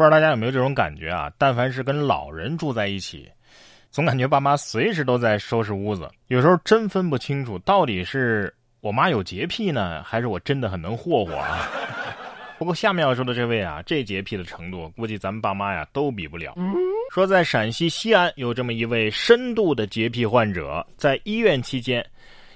不知道大家有没有这种感觉啊？但凡是跟老人住在一起，总感觉爸妈随时都在收拾屋子，有时候真分不清楚到底是我妈有洁癖呢，还是我真的很能霍霍啊。不过下面要说的这位啊，这洁癖的程度，估计咱们爸妈呀都比不了。说在陕西西安有这么一位深度的洁癖患者，在医院期间。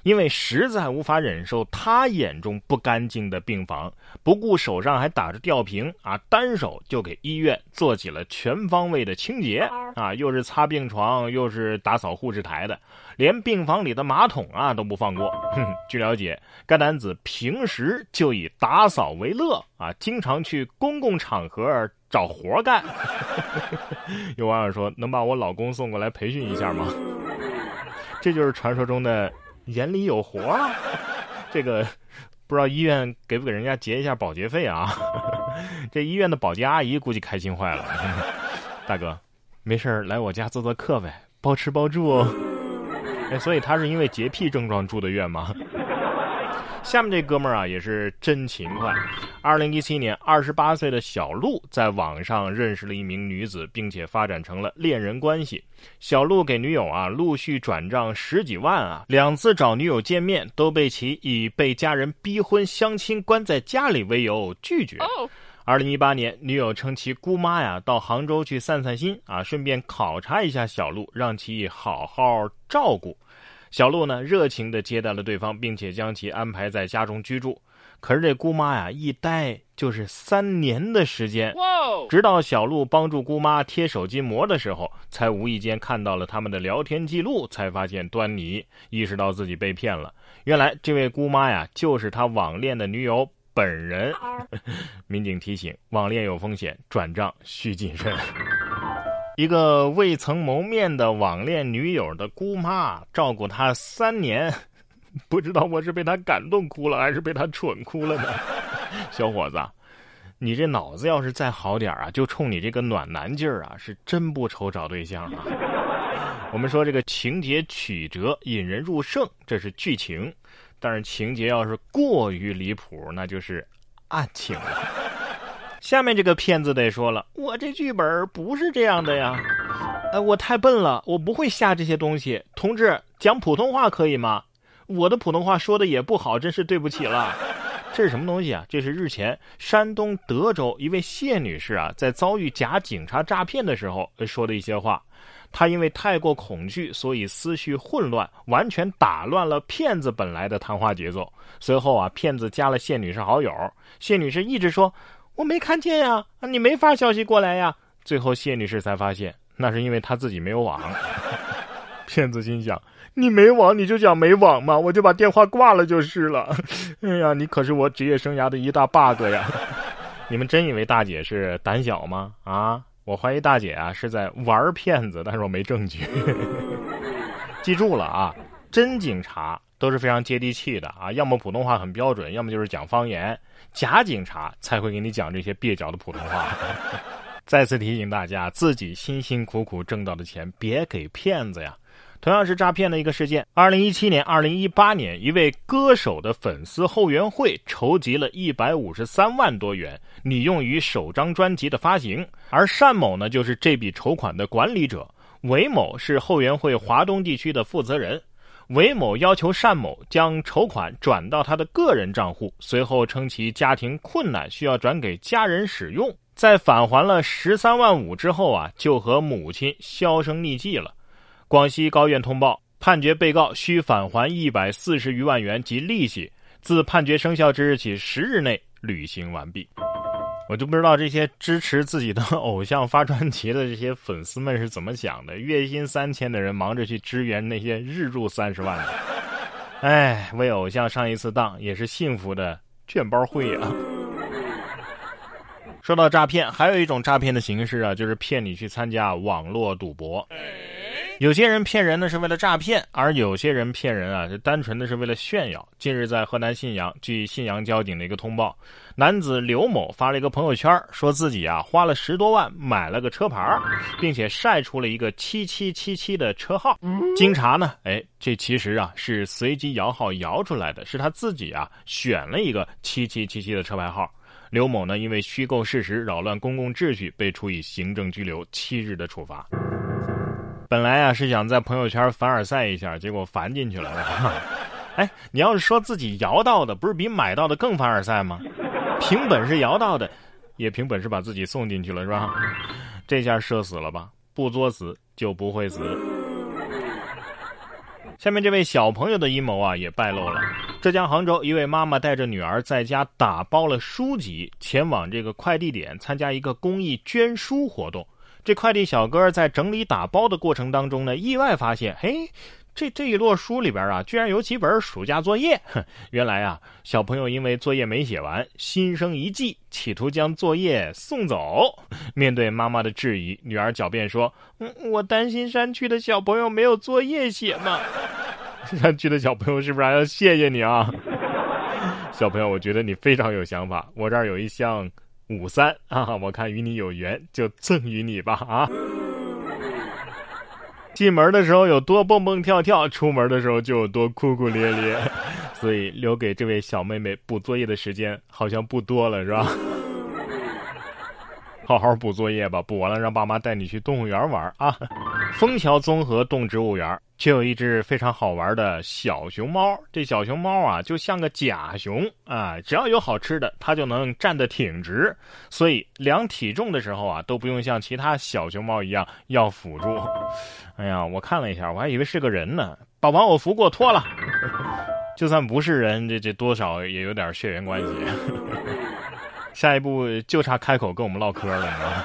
因为实在无法忍受他眼中不干净的病房，不顾手上还打着吊瓶啊，单手就给医院做起了全方位的清洁啊，又是擦病床，又是打扫护士台的，连病房里的马桶啊都不放过。据了解，该男子平时就以打扫为乐啊，经常去公共场合找活干。有网友说：“能把我老公送过来培训一下吗？” 这就是传说中的。眼里有活啊，这个不知道医院给不给人家结一下保洁费啊？这医院的保洁阿姨估计开心坏了。大哥，没事来我家做做客呗，包吃包住哦。哎，所以他是因为洁癖症状住的院吗？下面这哥们儿啊，也是真勤快。二零一七年，二十八岁的小陆在网上认识了一名女子，并且发展成了恋人关系。小陆给女友啊陆续转账十几万啊，两次找女友见面都被其以被家人逼婚、相亲关在家里为由拒绝。二零一八年，女友称其姑妈呀到杭州去散散心啊，顺便考察一下小陆，让其好好照顾。小陆呢，热情地接待了对方，并且将其安排在家中居住。可是这姑妈呀，一待就是三年的时间。直到小陆帮助姑妈贴手机膜的时候，才无意间看到了他们的聊天记录，才发现端倪，意识到自己被骗了。原来这位姑妈呀，就是他网恋的女友本人。民警提醒：网恋有风险，转账需谨慎。一个未曾谋面的网恋女友的姑妈照顾他三年，不知道我是被他感动哭了，还是被他蠢哭了呢？小伙子，你这脑子要是再好点啊，就冲你这个暖男劲儿啊，是真不愁找对象啊。我们说这个情节曲折引人入胜，这是剧情；但是情节要是过于离谱，那就是案情了。下面这个骗子得说了，我这剧本不是这样的呀，呃，我太笨了，我不会下这些东西。同志，讲普通话可以吗？我的普通话说的也不好，真是对不起了。这是什么东西啊？这是日前山东德州一位谢女士啊，在遭遇假警察诈骗的时候说的一些话。她因为太过恐惧，所以思绪混乱，完全打乱了骗子本来的谈话节奏。随后啊，骗子加了谢女士好友，谢女士一直说。我没看见呀，你没发消息过来呀？最后谢女士才发现，那是因为她自己没有网。骗子心想：你没网你就讲没网嘛，我就把电话挂了就是了。哎呀，你可是我职业生涯的一大 bug 呀！你们真以为大姐是胆小吗？啊，我怀疑大姐啊是在玩骗子，但是我没证据。记住了啊，真警察。都是非常接地气的啊，要么普通话很标准，要么就是讲方言。假警察才会给你讲这些蹩脚的普通话。再次提醒大家，自己辛辛苦苦挣到的钱别给骗子呀。同样是诈骗的一个事件，二零一七年、二零一八年，一位歌手的粉丝后援会筹集了一百五十三万多元，拟用于首张专辑的发行。而单某呢，就是这笔筹款的管理者，韦某是后援会华东地区的负责人。韦某要求单某将筹款转到他的个人账户，随后称其家庭困难，需要转给家人使用。在返还了十三万五之后啊，就和母亲销声匿迹了。广西高院通报，判决被告需返还一百四十余万元及利息，自判决生效之日起十日内履行完毕。我就不知道这些支持自己的 偶像发专辑的这些粉丝们是怎么想的。月薪三千的人忙着去支援那些日入三十万的，哎，为偶像上一次当也是幸福的卷包会啊。说到诈骗，还有一种诈骗的形式啊，就是骗你去参加网络赌博。有些人骗人呢是为了诈骗，而有些人骗人啊，是单纯的是为了炫耀。近日在河南信阳，据信阳交警的一个通报，男子刘某发了一个朋友圈，说自己啊花了十多万买了个车牌，并且晒出了一个七七七七的车号。经查呢，哎，这其实啊是随机摇号摇出来的，是他自己啊选了一个七七七七的车牌号。刘某呢，因为虚构事实扰乱公共秩序，被处以行政拘留七日的处罚。本来啊是想在朋友圈凡尔赛一下，结果烦进去了。哎，你要是说自己摇到的，不是比买到的更凡尔赛吗？凭本事摇到的，也凭本事把自己送进去了，是吧？这下社死了吧？不作死就不会死。下面这位小朋友的阴谋啊，也败露了。浙江杭州一位妈妈带着女儿在家打包了书籍，前往这个快递点参加一个公益捐书活动。这快递小哥在整理打包的过程当中呢，意外发现，嘿。这这一摞书里边啊，居然有几本暑假作业。原来啊，小朋友因为作业没写完，心生一计，企图将作业送走。面对妈妈的质疑，女儿狡辩说：“嗯，我担心山区的小朋友没有作业写嘛。”山区的小朋友是不是还要谢谢你啊？小朋友，我觉得你非常有想法。我这儿有一箱五三啊，我看与你有缘，就赠与你吧啊。进门的时候有多蹦蹦跳跳，出门的时候就有多哭哭咧咧，所以留给这位小妹妹补作业的时间好像不多了，是吧？好好补作业吧，补完了让爸妈带你去动物园玩啊！枫桥综合动植物园就有一只非常好玩的小熊猫。这小熊猫啊，就像个假熊啊，只要有好吃的，它就能站得挺直。所以量体重的时候啊，都不用像其他小熊猫一样要辅助。哎呀，我看了一下，我还以为是个人呢，把玩偶服给我脱了。就算不是人，这这多少也有点血缘关系。下一步就差开口跟我们唠嗑了，